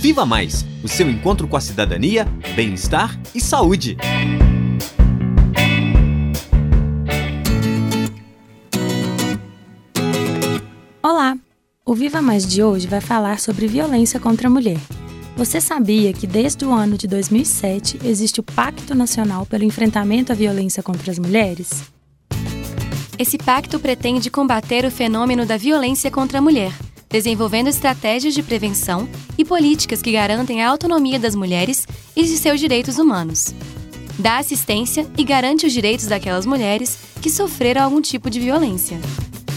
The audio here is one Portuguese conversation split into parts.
Viva Mais o seu encontro com a cidadania, bem-estar e saúde. Olá! O Viva Mais de hoje vai falar sobre violência contra a mulher. Você sabia que desde o ano de 2007 existe o Pacto Nacional pelo Enfrentamento à Violência contra as Mulheres? Esse pacto pretende combater o fenômeno da violência contra a mulher, desenvolvendo estratégias de prevenção e políticas que garantem a autonomia das mulheres e de seus direitos humanos. Dá assistência e garante os direitos daquelas mulheres que sofreram algum tipo de violência.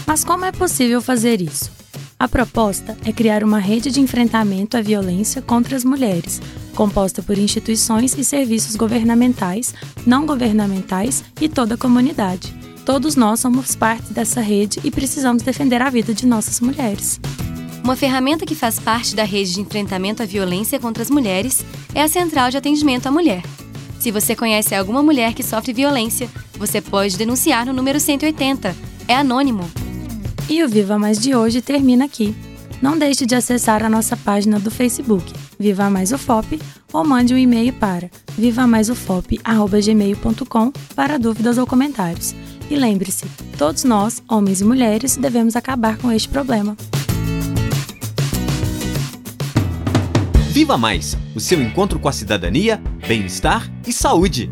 Mas como é possível fazer isso? A proposta é criar uma rede de enfrentamento à violência contra as mulheres, composta por instituições e serviços governamentais, não governamentais e toda a comunidade Todos nós somos parte dessa rede e precisamos defender a vida de nossas mulheres. Uma ferramenta que faz parte da rede de enfrentamento à violência contra as mulheres é a Central de Atendimento à Mulher. Se você conhece alguma mulher que sofre violência, você pode denunciar no número 180. É anônimo. E o Viva Mais de hoje termina aqui. Não deixe de acessar a nossa página do Facebook, Viva Mais UFOP, ou mande um e-mail para vivamaisufop.gmail.com para dúvidas ou comentários. E lembre-se, todos nós, homens e mulheres, devemos acabar com este problema. Viva Mais o seu encontro com a cidadania, bem-estar e saúde.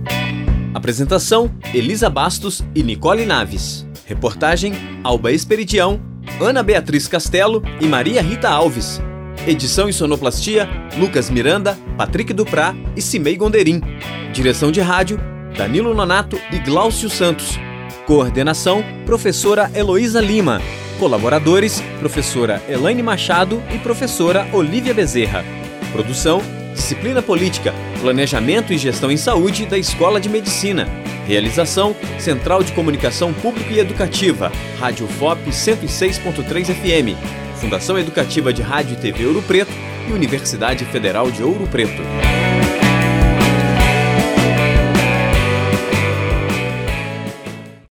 Apresentação: Elisa Bastos e Nicole Naves. Reportagem: Alba Esperidião, Ana Beatriz Castelo e Maria Rita Alves. Edição e sonoplastia: Lucas Miranda, Patrick Duprá e Cimei Gonderim. Direção de rádio: Danilo Nonato e Glaucio Santos. Coordenação: Professora Heloísa Lima. Colaboradores: Professora Elaine Machado e Professora Olivia Bezerra. Produção: Disciplina Política, Planejamento e Gestão em Saúde da Escola de Medicina. Realização: Central de Comunicação Pública e Educativa, Rádio FOP 106.3 FM, Fundação Educativa de Rádio e TV Ouro Preto e Universidade Federal de Ouro Preto.